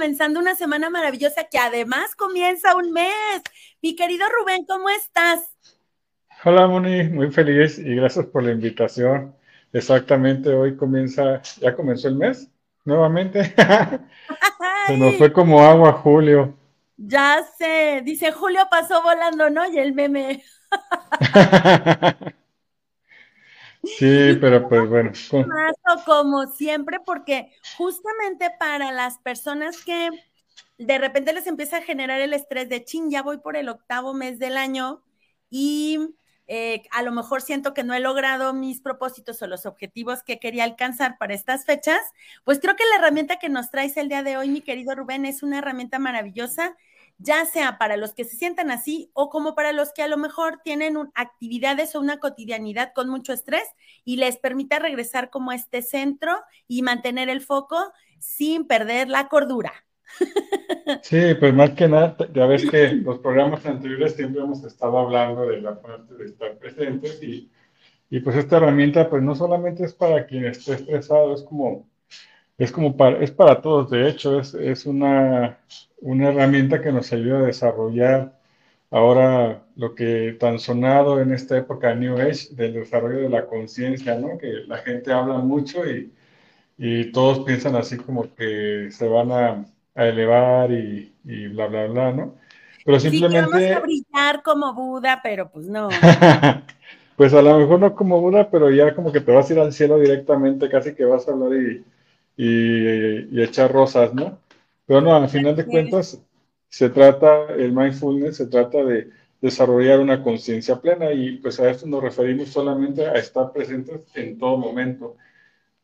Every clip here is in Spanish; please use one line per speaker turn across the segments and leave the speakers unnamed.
Comenzando una semana maravillosa que además comienza un mes. Mi querido Rubén, ¿cómo estás?
Hola, Moni, muy feliz y gracias por la invitación. Exactamente, hoy comienza, ya comenzó el mes nuevamente. Se nos fue como agua julio.
Ya sé, dice Julio pasó volando, ¿no? Y el meme.
Sí, pero pues bueno.
Como siempre, porque justamente para las personas que de repente les empieza a generar el estrés de chin, ya voy por el octavo mes del año y eh, a lo mejor siento que no he logrado mis propósitos o los objetivos que quería alcanzar para estas fechas, pues creo que la herramienta que nos traes el día de hoy, mi querido Rubén, es una herramienta maravillosa ya sea para los que se sientan así o como para los que a lo mejor tienen actividades o una cotidianidad con mucho estrés y les permita regresar como a este centro y mantener el foco sin perder la cordura.
Sí, pues más que nada, ya ves que los programas anteriores siempre hemos estado hablando de la parte de estar presentes y, y pues esta herramienta pues no solamente es para quien esté estresado, es como es como para, es para todos, de hecho, es, es una, una, herramienta que nos ayuda a desarrollar ahora lo que tan sonado en esta época New Age del desarrollo de la conciencia, ¿no? Que la gente habla mucho y, y, todos piensan así como que se van a, a elevar y, y, bla, bla, bla, ¿no?
Pero simplemente... Sí, vamos a brillar como Buda, pero pues no.
pues a lo mejor no como Buda, pero ya como que te vas a ir al cielo directamente, casi que vas a hablar y y, echar rosas, ¿no? Pero no, al final de cuentas, se trata, el mindfulness se trata de desarrollar una conciencia plena y pues a esto nos referimos solamente a estar presentes en todo momento.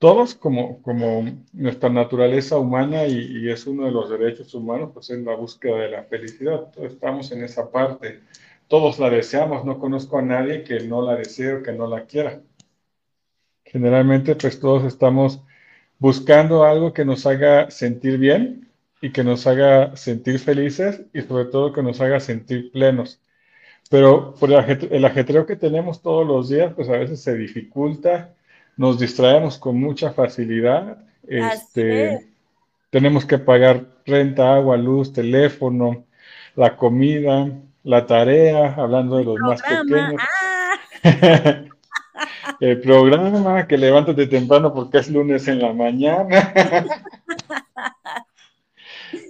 Todos como, como nuestra naturaleza humana y, y es uno de los derechos humanos, pues es la búsqueda de la felicidad. Todos estamos en esa parte. Todos la deseamos. No conozco a nadie que no la desee o que no la quiera. Generalmente pues todos estamos buscando algo que nos haga sentir bien y que nos haga sentir felices y sobre todo que nos haga sentir plenos. Pero por el ajetreo que tenemos todos los días, pues a veces se dificulta, nos distraemos con mucha facilidad. Este, tenemos que pagar renta, agua, luz, teléfono, la comida, la tarea, hablando de los más pequeños. Ah. el programa, que levántate temprano porque es lunes en la mañana.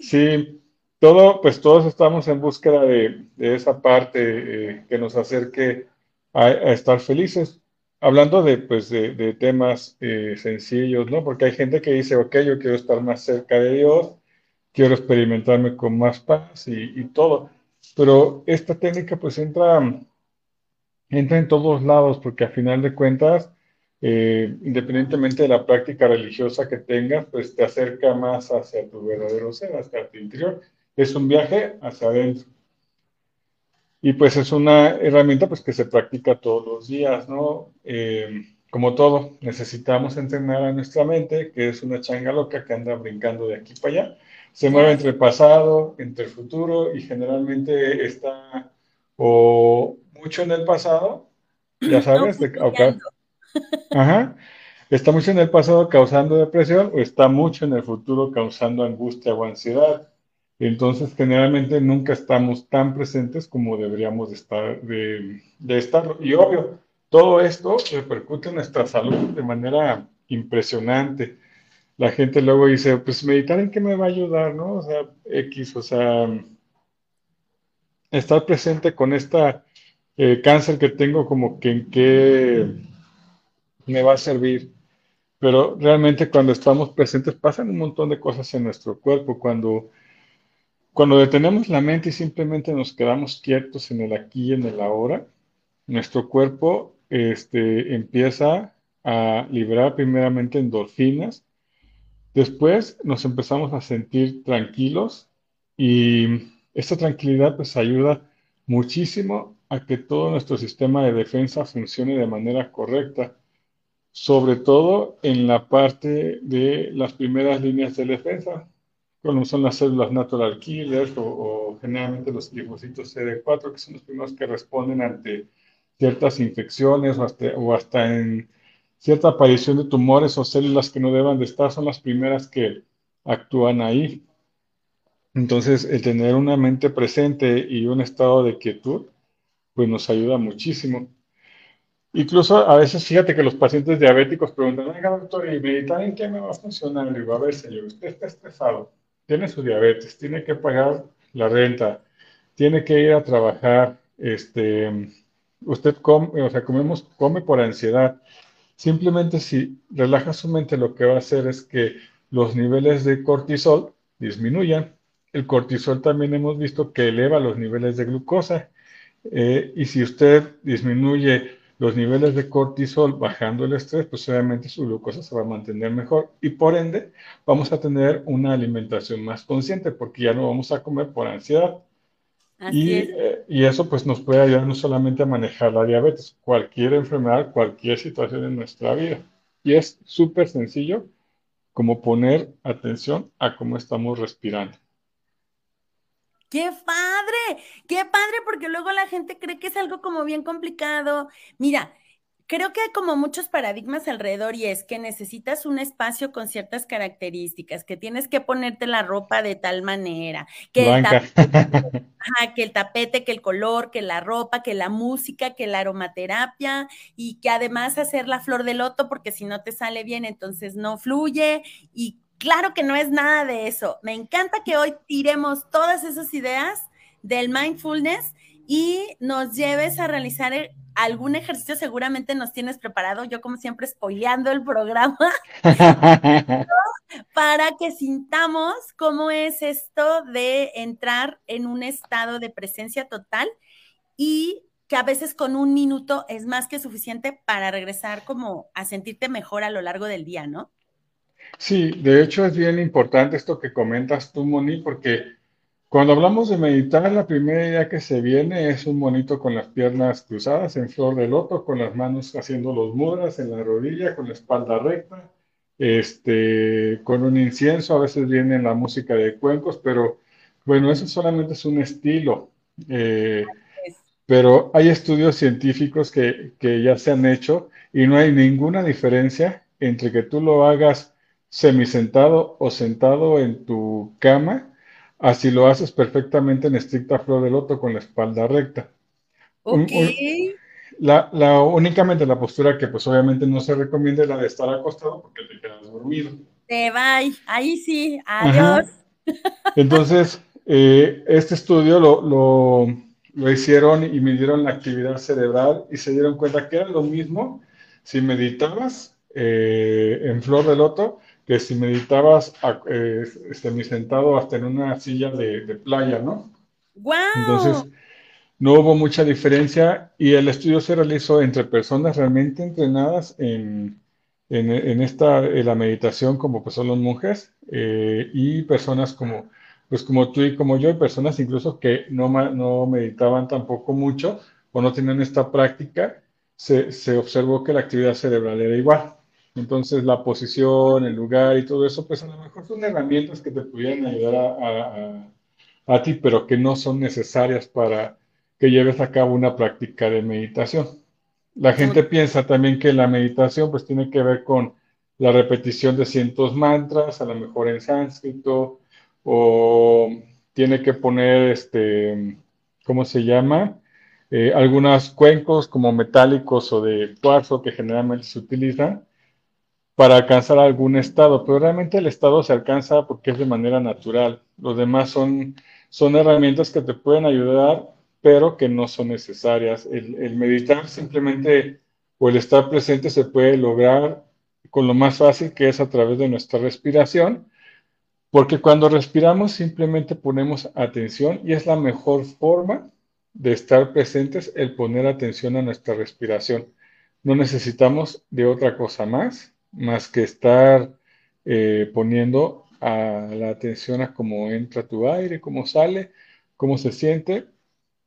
sí, todo, pues todos estamos en búsqueda de, esa parte eh, que nos acerque a, estar felices. Hablando de, pues, de, temas eh, sencillos, ¿no? Porque hay gente que dice, ok, yo quiero estar más cerca de Dios, quiero experimentarme con más paz y, y todo. Pero esta técnica pues entra entra en todos lados, porque a final de cuentas, eh, independientemente de la práctica religiosa que tengas, pues te acerca más hacia tu verdadero ser, hacia tu interior. Es un viaje hacia adentro. Y pues es una herramienta pues que se practica todos los días, ¿no? Eh, como todo, necesitamos entrenar a nuestra mente, que es una changa loca que anda brincando de aquí para allá. Se mueve entre el pasado, entre el futuro y generalmente está o mucho en el pasado, ya sabes, Ajá. Está mucho en el pasado causando depresión o está mucho en el futuro causando angustia o ansiedad. Entonces, generalmente nunca estamos tan presentes como deberíamos de estar. De, estar. Y obvio, todo esto repercute en nuestra salud de manera impresionante. La gente luego dice, pues meditar en qué me va a ayudar, ¿no? O sea, X, o sea, estar presente con esta eh, cáncer que tengo, como que en qué me va a servir. Pero realmente cuando estamos presentes pasan un montón de cosas en nuestro cuerpo. Cuando, cuando detenemos la mente y simplemente nos quedamos quietos en el aquí y en el ahora, nuestro cuerpo este, empieza a liberar primeramente endorfinas. Después nos empezamos a sentir tranquilos y esta tranquilidad pues ayuda muchísimo a que todo nuestro sistema de defensa funcione de manera correcta, sobre todo en la parte de las primeras líneas de defensa, como son las células natural killers o, generalmente los linfocitos CD4, que son los primeros que responden ante ciertas infecciones o hasta, o hasta en cierta aparición de tumores o células que no deban de estar, son las primeras que actúan ahí. Entonces, el tener una mente presente y un estado de quietud, pues nos ayuda muchísimo. Incluso a veces, fíjate que los pacientes diabéticos preguntan, oiga doctor, ¿y meditar en qué me va a funcionar? Le digo, a ver, señor, usted está estresado, tiene su diabetes, tiene que pagar la renta, tiene que ir a trabajar, este, usted come, o sea, comemos, come por ansiedad. Simplemente si relaja su mente, lo que va a hacer es que los niveles de cortisol disminuyan. El cortisol también hemos visto que eleva los niveles de glucosa. Eh, y si usted disminuye los niveles de cortisol bajando el estrés, pues obviamente su glucosa se va a mantener mejor y por ende vamos a tener una alimentación más consciente porque ya no vamos a comer por ansiedad. Y, eh, y, eso pues nos puede ayudar no solamente a manejar la diabetes, cualquier enfermedad, cualquier situación en nuestra vida. Y es súper sencillo como poner atención a cómo estamos respirando.
¡Qué padre! ¡Qué padre! Porque luego la gente cree que es algo como bien complicado. Mira, creo que hay como muchos paradigmas alrededor y es que necesitas un espacio con ciertas características, que tienes que ponerte la ropa de tal manera, que el, tapete, que el tapete, que el color, que la ropa, que la música, que la aromaterapia y que además hacer la flor de loto porque si no te sale bien entonces no fluye y Claro que no es nada de eso. Me encanta que hoy tiremos todas esas ideas del mindfulness y nos lleves a realizar algún ejercicio. Seguramente nos tienes preparado. Yo, como siempre, spoileando el programa para que sintamos cómo es esto de entrar en un estado de presencia total y que a veces con un minuto es más que suficiente para regresar como a sentirte mejor a lo largo del día, ¿no?
Sí, de hecho es bien importante esto que comentas tú, Moni, porque cuando hablamos de meditar, la primera idea que se viene es un monito con las piernas cruzadas en flor de loto, con las manos haciendo los mudras en la rodilla, con la espalda recta, este, con un incienso, a veces viene la música de cuencos, pero bueno, eso solamente es un estilo. Eh, pero hay estudios científicos que, que ya se han hecho y no hay ninguna diferencia entre que tú lo hagas semisentado o sentado en tu cama, así lo haces perfectamente en estricta flor de loto con la espalda recta.
Ok.
la, la, únicamente la postura que pues obviamente no se recomienda es la de estar acostado porque te quedas dormido.
Te va, ahí sí, adiós.
Entonces, eh, este estudio lo, lo, lo, hicieron y midieron la actividad cerebral y se dieron cuenta que era lo mismo si meditabas eh, en flor de loto que si meditabas eh, sentado hasta en una silla de, playa, ¿no?
¡Wow!
Entonces, no hubo mucha diferencia y el estudio se realizó entre personas realmente entrenadas en, en, esta, en la meditación, como pues son los monjes, eh, y personas como, pues como tú y como yo, y personas incluso que no, no meditaban tampoco mucho o no tenían esta práctica, se, se observó que la actividad cerebral era igual. Entonces, la posición, el lugar y todo eso, pues a lo mejor son herramientas que te pudieran ayudar a, ti, pero que no son necesarias para que lleves a cabo una práctica de meditación. La gente piensa también que la meditación pues tiene que ver con la repetición de cientos mantras, a lo mejor en sánscrito, o tiene que poner, este, ¿cómo se llama? Eh, algunos cuencos como metálicos o de cuarzo que generalmente se utilizan para alcanzar algún estado, pero realmente el estado se alcanza porque es de manera natural. Los demás son, son herramientas que te pueden ayudar, pero que no son necesarias. El, meditar simplemente o el estar presente se puede lograr con lo más fácil que es a través de nuestra respiración, porque cuando respiramos simplemente ponemos atención y es la mejor forma de estar presentes el poner atención a nuestra respiración. No necesitamos de otra cosa más más que estar eh, poniendo a la atención a cómo entra tu aire, cómo sale, cómo se siente,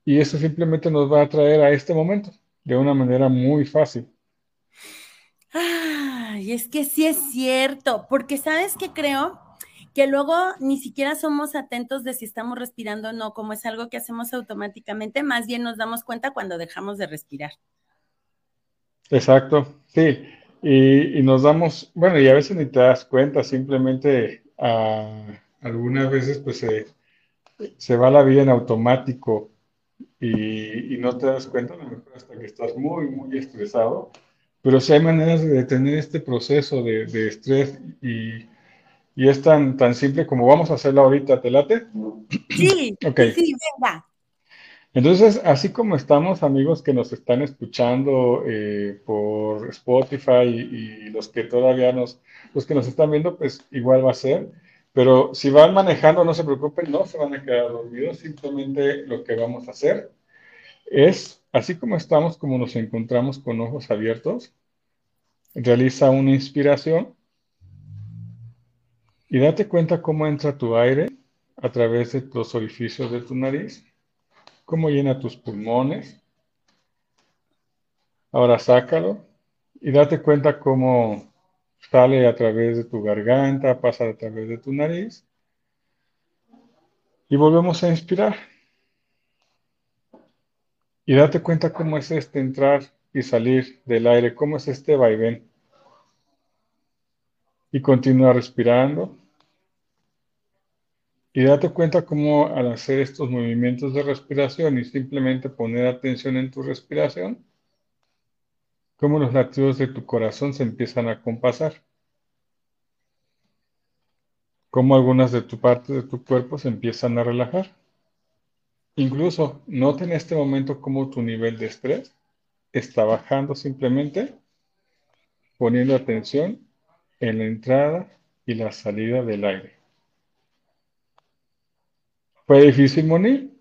y eso simplemente nos va a traer a este momento de una manera muy fácil.
y es que sí es cierto, porque sabes que creo que luego ni siquiera somos atentos de si estamos respirando o no, como es algo que hacemos automáticamente, más bien nos damos cuenta cuando dejamos de respirar.
Exacto, sí. Y, nos damos, bueno, y a veces ni te das cuenta, simplemente algunas veces pues se, va la vida en automático y, no te das cuenta, a lo mejor hasta que estás muy, muy estresado, pero sí hay maneras de detener este proceso de, estrés y, es tan, tan simple como vamos a hacerlo ahorita, ¿te late?
Sí, okay. sí, venga.
Entonces, así como estamos, amigos que nos están escuchando eh, por Spotify y, los que todavía nos, los que nos están viendo, pues igual va a ser. Pero si van manejando, no se preocupen, no se van a quedar dormidos. Simplemente lo que vamos a hacer es, así como estamos, como nos encontramos con ojos abiertos, realiza una inspiración y date cuenta cómo entra tu aire a través de los orificios de tu nariz cómo llena tus pulmones. Ahora sácalo y date cuenta cómo sale a través de tu garganta, pasa a través de tu nariz. Y volvemos a inspirar. Y date cuenta cómo es este entrar y salir del aire, cómo es este vaivén. Y continúa respirando. Y date cuenta cómo al hacer estos movimientos de respiración y simplemente poner atención en tu respiración, cómo los latidos de tu corazón se empiezan a compasar. Cómo algunas de tu parte de tu cuerpo se empiezan a relajar. Incluso nota en este momento cómo tu nivel de estrés está bajando simplemente poniendo atención en la entrada y la salida del aire. ¿Fue difícil, Moni?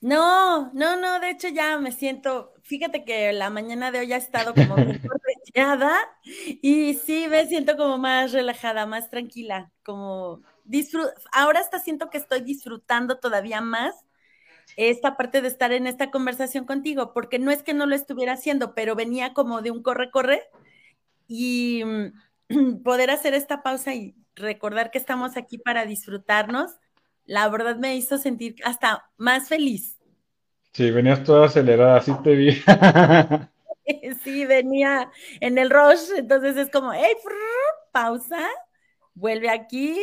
No, no, no, de hecho ya me siento, fíjate que la mañana de hoy ha estado como muy y sí me siento como más relajada, más tranquila, como disfruto, ahora hasta siento que estoy disfrutando todavía más esta parte de estar en esta conversación contigo, porque no es que no lo estuviera haciendo, pero venía como de un corre-corre y mm, poder hacer esta pausa y recordar que estamos aquí para disfrutarnos la verdad me hizo sentir hasta más feliz.
Sí, venías toda acelerada, así te vi.
sí, venía en el rush, entonces es como, hey, pausa, vuelve aquí.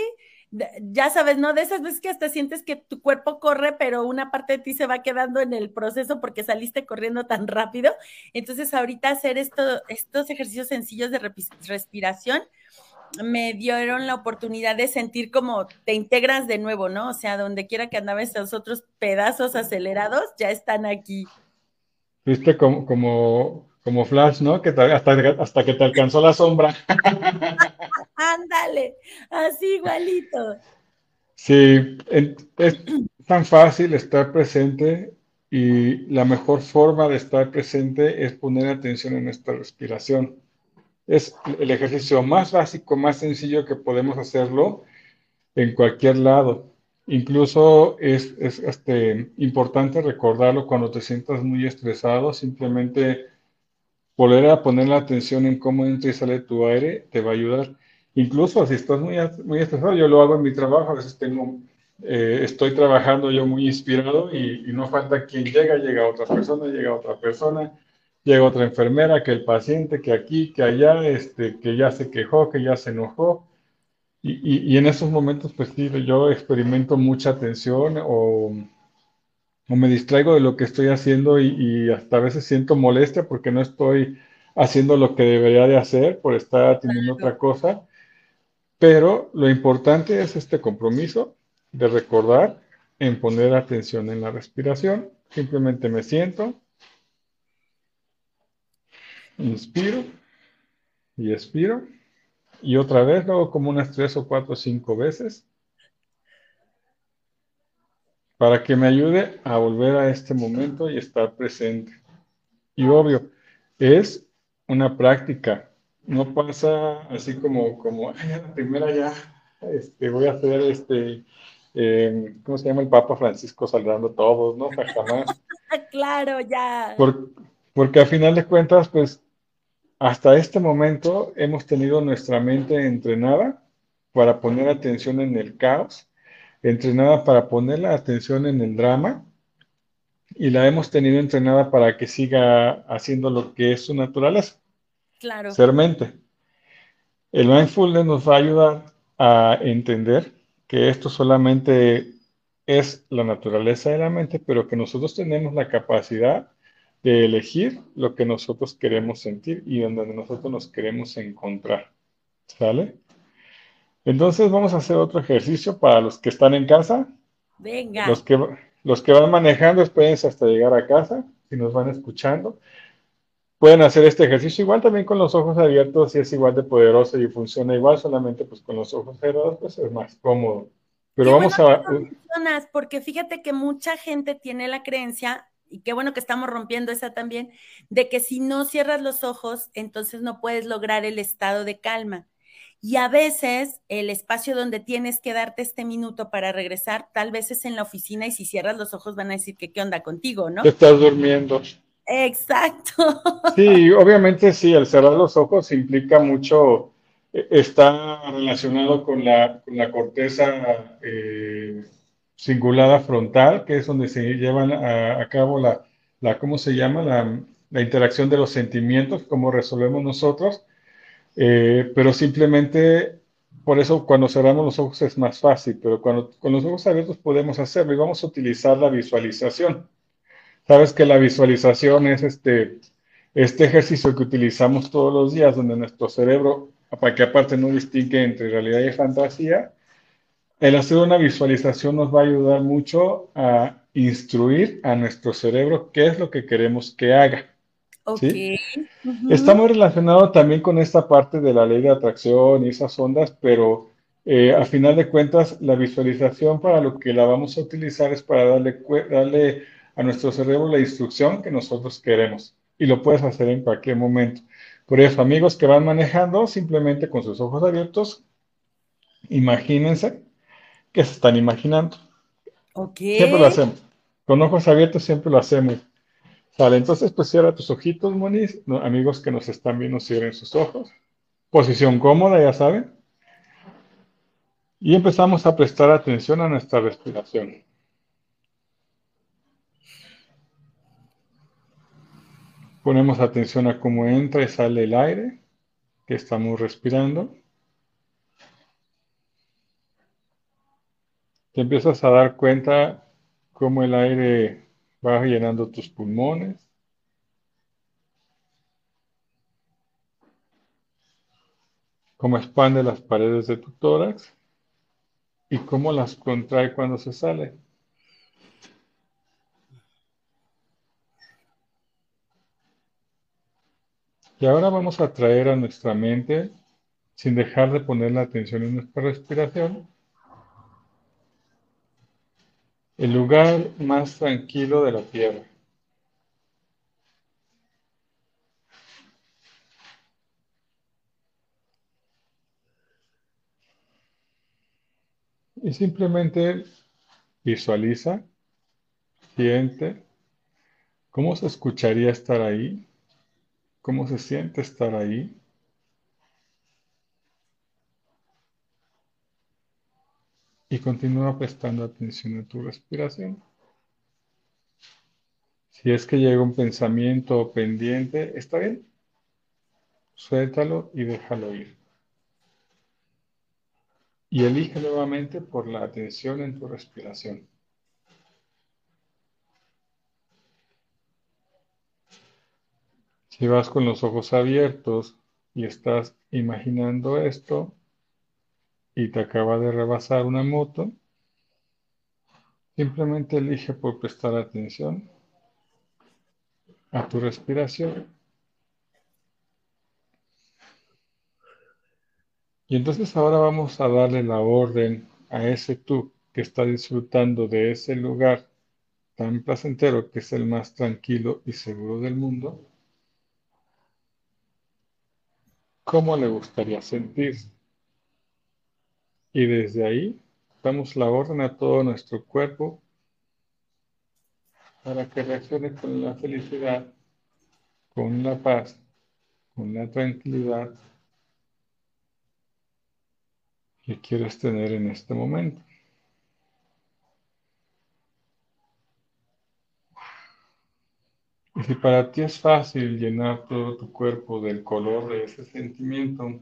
Ya sabes, ¿no? De esas veces que hasta sientes que tu cuerpo corre, pero una parte de ti se va quedando en el proceso porque saliste corriendo tan rápido. Entonces, ahorita hacer esto, estos ejercicios sencillos de respiración me dieron la oportunidad de sentir como te integras de nuevo, ¿no? O sea, donde quiera que andabas esos otros pedazos acelerados, ya están aquí.
Viste como, como, como Flash, ¿no? Que hasta, hasta que te alcanzó la sombra.
Ándale, así igualito.
Sí, es tan fácil estar presente y la mejor forma de estar presente es poner atención en nuestra respiración es el ejercicio más básico, más sencillo que podemos hacerlo en cualquier lado. Incluso es, este, importante recordarlo cuando te sientas muy estresado, simplemente volver a poner la atención en cómo entra y sale tu aire te va a ayudar. Incluso si estás muy, muy estresado, yo lo hago en mi trabajo, a veces tengo, eh, estoy trabajando yo muy inspirado y, y no falta quien llega, llega otra persona, llega otra persona, llega otra enfermera, que el paciente, que aquí, que allá, este, que ya se quejó, que ya se enojó. Y, en esos momentos, pues sí, yo experimento mucha tensión o, me distraigo de lo que estoy haciendo y, hasta a veces siento molestia porque no estoy haciendo lo que debería de hacer por estar atendiendo otra cosa. Pero lo importante es este compromiso de recordar en poner atención en la respiración. Simplemente me siento, Inspiro y expiro. Y otra vez, luego como unas tres o cuatro o cinco veces. Para que me ayude a volver a este momento y estar presente. Y obvio, es una práctica. No pasa así como, como, la primera ya, este, voy a hacer este, em, ¿cómo se llama el Papa Francisco saludando todos? ¿No? jamás.
claro, ya.
porque a final de cuentas, pues hasta este momento hemos tenido nuestra mente entrenada para poner atención en el caos, entrenada para poner la atención en el drama y la hemos tenido entrenada para que siga haciendo lo que es su naturaleza.
Claro.
Ser mente. El mindfulness nos va a ayudar a entender que esto solamente es la naturaleza de la mente, pero que nosotros tenemos la capacidad de elegir lo que nosotros queremos sentir y donde nosotros nos queremos encontrar. ¿Sale? Entonces vamos a hacer otro ejercicio para los que están en casa.
Venga.
Los que, los que van manejando, espérense hasta llegar a casa, si nos van escuchando. Pueden hacer este ejercicio igual también con los ojos abiertos y es igual de poderoso y funciona igual, solamente pues con los ojos cerrados pues es más cómodo. Pero vamos a...
Porque fíjate que mucha gente tiene la creencia, y qué bueno que estamos rompiendo esa también, de que si no cierras los ojos, entonces no puedes lograr el estado de calma. Y a veces el espacio donde tienes que darte este minuto para regresar, tal vez es en la oficina y si cierras los ojos van a decir que qué onda contigo, ¿no?
estás durmiendo.
Exacto.
Sí, obviamente sí, el cerrar los ojos implica mucho, eh, está relacionado con la, corteza eh, cingulada frontal, que es donde se llevan a, cabo la, la, ¿cómo se llama? La, la interacción de los sentimientos, cómo resolvemos nosotros eh, pero simplemente por eso cuando cerramos los ojos es más fácil, pero cuando con los ojos abiertos podemos hacerlo y vamos a utilizar la visualización. Sabes que la visualización es este, este ejercicio que utilizamos todos los días, donde nuestro cerebro, para que aparte no distingue entre realidad y fantasía, el hacer una visualización nos va a ayudar mucho a instruir a nuestro cerebro qué es lo que queremos que haga. Está muy relacionado también con esta parte de la ley de atracción y esas ondas, pero eh, a final de cuentas la visualización para lo que la vamos a utilizar es para darle, darle a nuestro cerebro la instrucción que nosotros queremos y lo puedes hacer en cualquier momento. Por eso, amigos que van manejando, simplemente con sus ojos abiertos, imagínense que se están imaginando. Siempre lo hacemos. Con ojos abiertos siempre lo hacemos. Entonces pues cierra tus ojitos, Moniz. amigos que nos están viendo, cierren sus ojos. Posición cómoda, ya saben. Y empezamos a prestar atención a nuestra respiración. Ponemos atención a cómo entra y sale el aire que estamos respirando. Te empiezas a dar cuenta cómo el aire Vas llenando tus pulmones. Cómo expande las paredes de tu tórax y cómo las contrae cuando se sale. Y ahora vamos a traer a nuestra mente, sin dejar de poner la atención en nuestra respiración, el lugar más tranquilo de la tierra. Y simplemente visualiza, siente cómo se escucharía estar ahí, cómo se siente estar ahí. Y continúa prestando atención a tu respiración. Si es que llega un pensamiento pendiente, está bien. Suéltalo y déjalo ir. Y elige nuevamente por la atención en tu respiración. Si vas con los ojos abiertos y estás imaginando esto, y te acaba de rebasar una moto, simplemente elige por prestar atención a tu respiración. Y entonces ahora vamos a darle la orden a ese tú que está disfrutando de ese lugar tan placentero que es el más tranquilo y seguro del mundo. ¿Cómo le gustaría sentirse? Y desde ahí damos la orden a todo nuestro cuerpo para que reaccione con la felicidad, con la paz, con la tranquilidad que quieres tener en este momento. Y si para ti es fácil llenar todo tu cuerpo del color de ese sentimiento,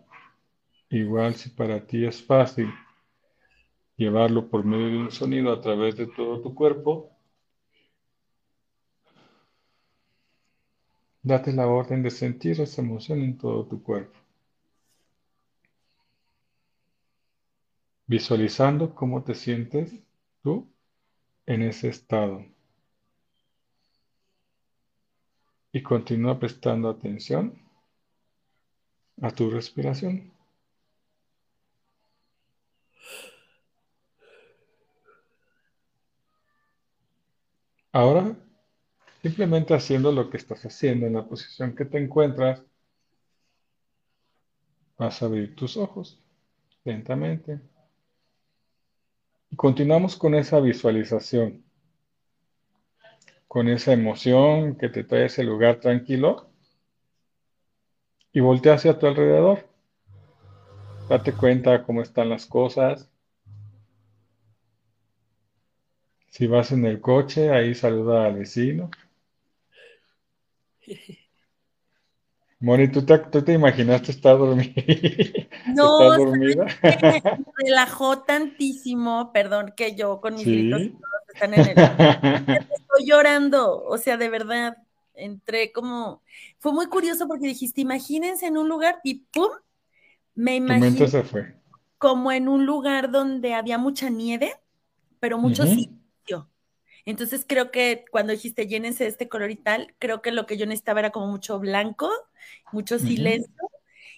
igual si para ti es fácil llevarlo por medio de un sonido a través de todo tu cuerpo, date la orden de sentir esa emoción en todo tu cuerpo. Visualizando cómo te sientes tú en ese estado. Y continúa prestando atención a tu respiración. Ahora, simplemente haciendo lo que estás haciendo en la posición que te encuentras, vas a abrir tus ojos lentamente. Y continuamos con esa visualización, con esa emoción que te trae ese lugar tranquilo y voltea hacia tu alrededor. Date cuenta cómo están las cosas, Si vas en el coche, ahí saluda al vecino. Moni, ¿tú te, imaginaste estar dormida?
No, dormida? Me relajó tantísimo, perdón, que yo con mis gritos están en el... Estoy llorando, o sea, de verdad, entré como... Fue muy curioso porque dijiste, imagínense en un lugar y ¡pum! Me imaginé
se fue.
como en un lugar donde había mucha nieve, pero mucho entonces creo que cuando dijiste llénense de este color y tal, creo que lo que yo necesitaba era como mucho blanco, mucho silencio.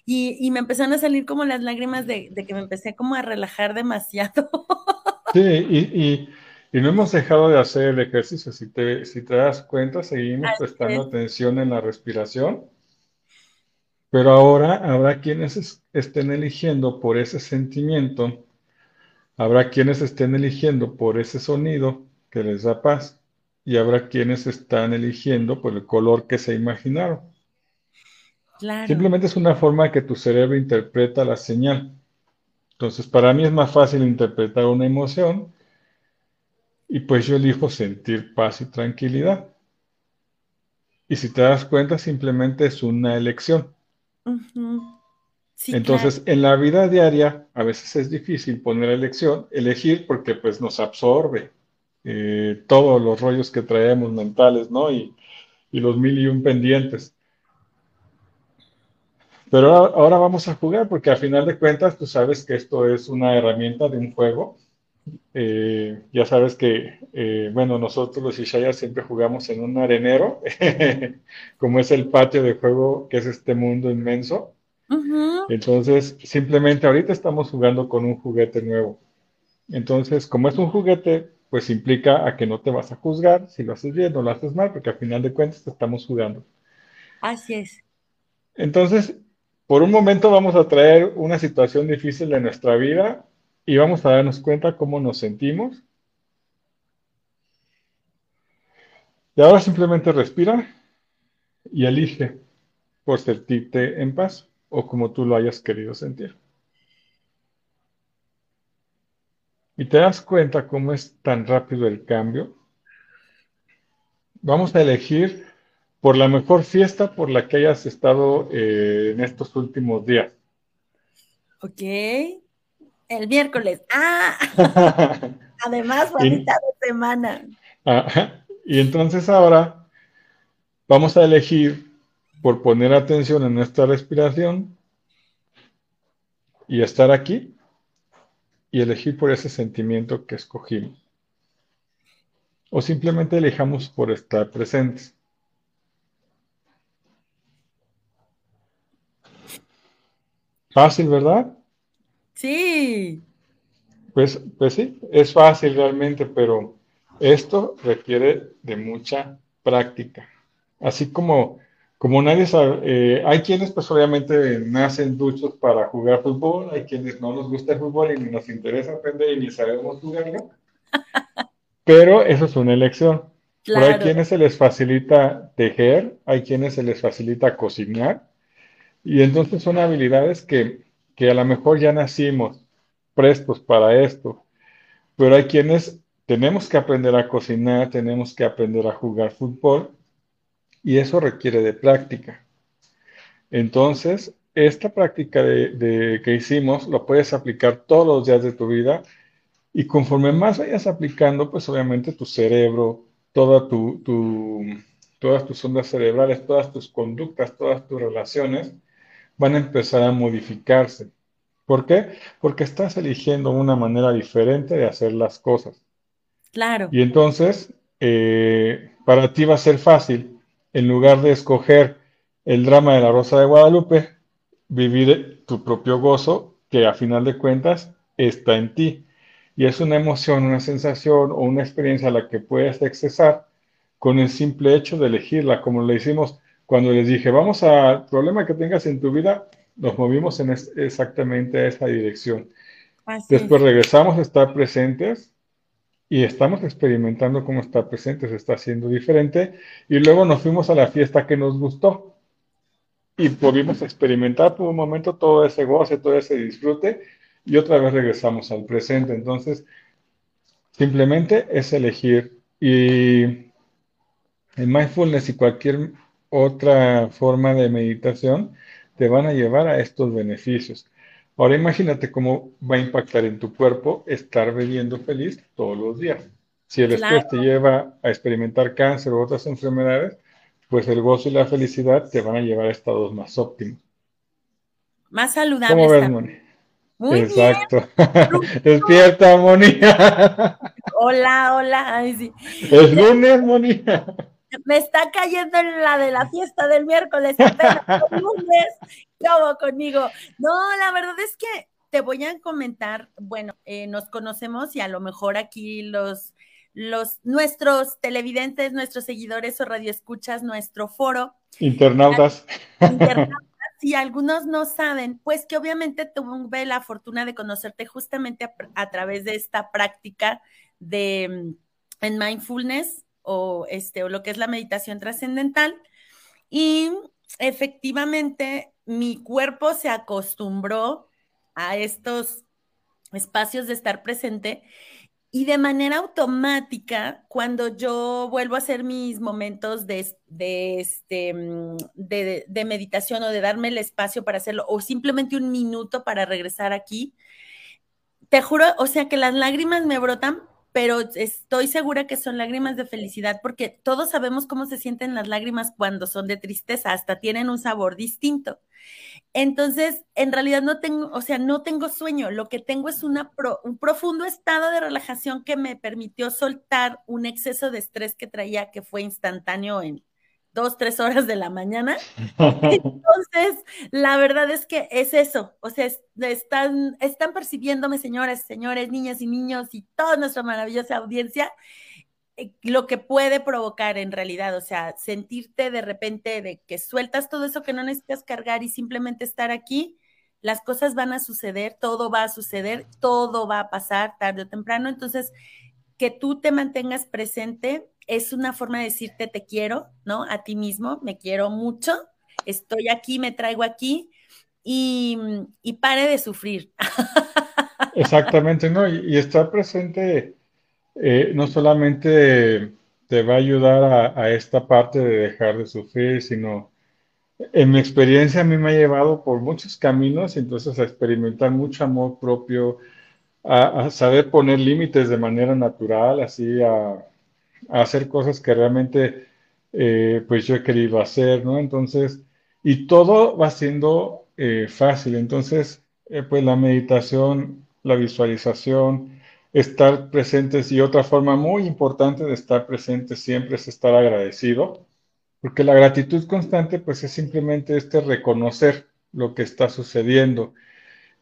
y, me empezaron a salir como las lágrimas de, que me empecé como a relajar demasiado.
Sí, y, no hemos dejado de hacer el ejercicio. Si te, si te das cuenta, seguimos prestando atención en la respiración. Pero ahora habrá quienes estén eligiendo por ese sentimiento, habrá quienes estén eligiendo por ese sonido que les da paz y habrá quienes están eligiendo por el color que se imaginaron. Simplemente es una forma que tu cerebro interpreta la señal. Entonces, para mí es más fácil interpretar una emoción y pues yo elijo sentir paz y tranquilidad. Y si te das cuenta, simplemente es una elección. Entonces, en la vida diaria, a veces es difícil poner elección, elegir porque pues nos absorbe, eh, todos los rollos que traemos mentales, ¿no? Y, los mil y un pendientes. Pero ahora vamos a jugar porque a final de cuentas tú sabes que esto es una herramienta de un juego. Eh, ya sabes que, eh, bueno, nosotros los Ishaya siempre jugamos en un arenero, como es el patio de juego que es este mundo inmenso. Entonces, simplemente ahorita estamos jugando con un juguete nuevo. Entonces, como es un juguete, pues implica a que no te vas a juzgar si lo haces bien o lo haces mal, porque al final de cuentas te estamos jugando.
Así es.
Entonces, por un momento vamos a traer una situación difícil de nuestra vida y vamos a darnos cuenta cómo nos sentimos. Y ahora simplemente respira y elige por sentirte en paz o como tú lo hayas querido sentir. y te das cuenta cómo es tan rápido el cambio, vamos a elegir por la mejor fiesta por la que hayas estado eh, en estos últimos días.
Ok. El miércoles. Ah. Además, bonita de semana.
Y entonces ahora vamos a elegir por poner atención en nuestra respiración y estar aquí y elegir por ese sentimiento que escogimos. O simplemente elijamos por estar presentes. Fácil, ¿verdad?
Sí.
Pues, pues sí, es fácil realmente, pero esto requiere de mucha práctica. Así como como nadie sabe, eh, hay quienes pues obviamente nacen duchos para jugar fútbol, hay quienes no nos gusta el fútbol y ni nos interesa aprender y ni sabemos jugarlo, pero eso es una elección. Pero hay quienes se les facilita tejer, hay quienes se les facilita cocinar, y entonces son habilidades que, que a lo mejor ya nacimos prestos para esto, pero hay quienes tenemos que aprender a cocinar, tenemos que aprender a jugar fútbol, y eso requiere de práctica. Entonces, esta práctica de, que hicimos lo puedes aplicar todos los días de tu vida y conforme más vayas aplicando, pues obviamente tu cerebro, toda tu, todas tus ondas cerebrales, todas tus conductas, todas tus relaciones van a empezar a modificarse. ¿Por qué? Porque estás eligiendo una manera diferente de hacer las cosas.
Claro.
Y entonces, eh, para ti va a ser fácil, en lugar de escoger el drama de la Rosa de Guadalupe, vivir tu propio gozo, que a final de cuentas está en ti. Y es una emoción, una sensación o una experiencia a la que puedes accesar con el simple hecho de elegirla, como le hicimos cuando les dije, vamos al problema que tengas en tu vida, nos movimos en exactamente esa dirección. Después regresamos a estar presentes y estamos experimentando cómo estar presente, se está haciendo diferente. Y luego nos fuimos a la fiesta que nos gustó y pudimos experimentar por un momento todo ese goce, todo ese disfrute y otra vez regresamos al presente. Entonces, simplemente es elegir y el mindfulness y cualquier otra forma de meditación te van a llevar a estos beneficios. Ahora imagínate cómo va a impactar en tu cuerpo estar viviendo feliz todos los días. Si el estrés te lleva a experimentar cáncer u otras enfermedades, pues el gozo y la felicidad te van a llevar a estados más óptimos.
Más saludables.
¿Cómo ves, Moni? Muy Exacto. Despierta, Moni.
hola, hola.
Es lunes, Moni.
Me está cayendo en la de la fiesta del miércoles, apenas lunes. ¿Qué conmigo? No, la verdad es que te voy a comentar, bueno, eh, nos conocemos y a lo mejor aquí los los, nuestros televidentes, nuestros seguidores o radioescuchas, nuestro foro.
Internautas.
Internautas, si algunos no saben, pues que obviamente tuve la fortuna de conocerte justamente a, través de esta práctica de mm, en mindfulness o este o lo que es la meditación trascendental. Y efectivamente mi cuerpo se acostumbró a estos espacios de estar presente y de manera automática, cuando yo vuelvo a hacer mis momentos de, este, mm, de, meditación o de darme el espacio para hacerlo, o simplemente un minuto para regresar aquí, te juro, o sea que las lágrimas me brotan, pero estoy segura que son lágrimas de felicidad, porque todos sabemos cómo se sienten las lágrimas cuando son de tristeza, hasta tienen un sabor distinto. Entonces, en realidad no tengo, o sea, no tengo sueño, lo que tengo es una un profundo estado de relajación que me permitió soltar un exceso de estrés que traía, que fue instantáneo en dos, tres horas de la mañana. Entonces, la verdad es que es eso, o sea, están, están percibiéndome, señoras, señores, niñas y niños y toda nuestra maravillosa audiencia, eh, lo que puede provocar en realidad, o sea, sentirte de repente de que sueltas todo eso que no necesitas cargar y simplemente estar aquí, las cosas van a suceder, todo va a suceder, todo va a pasar tarde o temprano, entonces que tú te mantengas presente es una forma de decirte te quiero, ¿no? A ti mismo, me quiero mucho, estoy aquí, me traigo aquí y, y pare de sufrir.
Exactamente, ¿no? Y, estar presente eh, no solamente te va a ayudar a, esta parte de dejar de sufrir, sino en mi experiencia a mí me ha llevado por muchos caminos, entonces a experimentar mucho amor propio, a, saber poner límites de manera natural, así a, hacer cosas que realmente eh, pues yo he querido hacer, ¿no? Entonces, y todo va siendo eh, fácil, entonces pues la meditación, la visualización, estar presentes y otra forma muy importante de estar presente siempre es estar agradecido, porque la gratitud constante pues es simplemente este reconocer lo que está sucediendo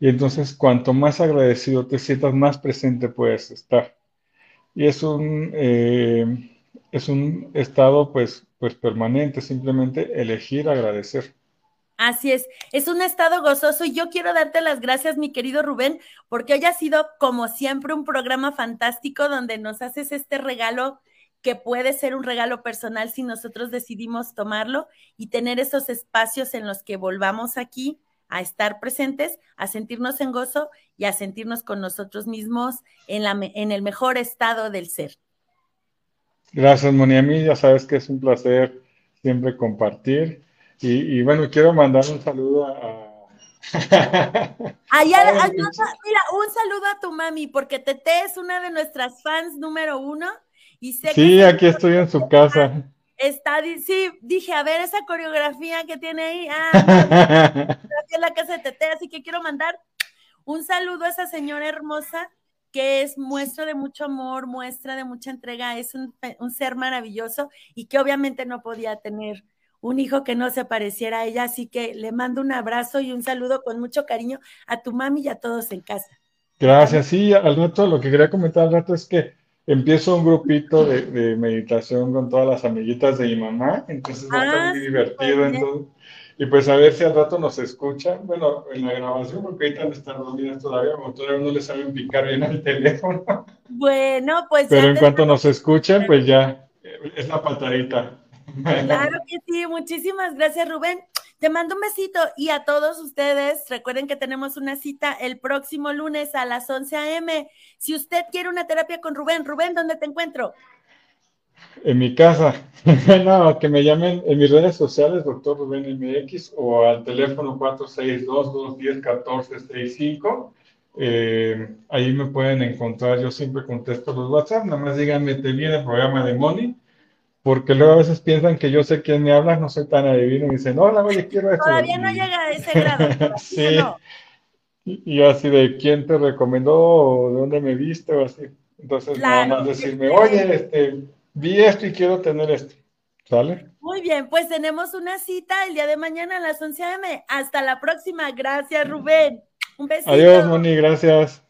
y entonces cuanto más agradecido te sientas, más presente puedes estar. Y es un, eh, es un estado pues, pues permanente, simplemente elegir agradecer.
Así es, es un estado gozoso y yo quiero darte las gracias, mi querido Rubén, porque hoy ha sido, como siempre, un programa fantástico donde nos haces este regalo que puede ser un regalo personal si nosotros decidimos tomarlo y tener esos espacios en los que volvamos aquí a estar presentes, a sentirnos en gozo y a sentirnos con nosotros mismos en, la, en el mejor estado del ser.
Gracias, Moni. A mí ya sabes que es un placer siempre compartir y, bueno, quiero mandar un saludo a,
Allá, mira, un saludo a tu mami, porque Tete es una de nuestras fans número uno. Y sé
sí, aquí estoy en su casa.
Está, sí, dije, a ver esa coreografía que tiene ahí. Ah, en la casa de Tete, así que quiero mandar un saludo a esa señora hermosa que es muestra de mucho amor, muestra de mucha entrega, es un, un ser maravilloso y que obviamente no podía tener un hijo que no se pareciera a ella, así que le mando un abrazo y un saludo con mucho cariño a tu mami y a todos en casa.
Gracias, sí, al rato lo que quería comentar al rato es que empiezo un grupito de, meditación con todas las amiguitas de mi mamá, entonces va a estar ah, muy divertido. y pues a ver si al rato nos escuchan, bueno, en la grabación, porque ahorita están dormidas todavía, o todavía no les saben picar bien el teléfono.
Bueno, pues...
Pero en cuanto nos escuchen, pues ya es la patadita.
Claro que sí, muchísimas gracias Rubén. Te mando un besito y a todos ustedes, recuerden que tenemos una cita el próximo lunes a las 11 a.m. Si usted quiere una terapia con Rubén, Rubén, ¿dónde te encuentro?
En mi casa. no, que me llamen en mis redes sociales, doctor Rubén MX, o al teléfono 462-210-1465. Eh, ahí me pueden encontrar, yo siempre contesto los WhatsApp, nada más díganme, te viene el programa de Money porque luego a veces piensan que yo sé quién me habla, no soy tan adivino y dicen, hola, oye, quiero esto.
Todavía no llega a ese grado. sí.
Y así de quién te recomendó, o de dónde me viste, o así. Entonces, nada más decirme, oye, este, vi esto y quiero tener esto. ¿Sale?
Muy bien, pues tenemos una cita el día de mañana a las 11 a.m. Hasta la próxima. Gracias, Rubén. Un besito.
Adiós, Moni, gracias.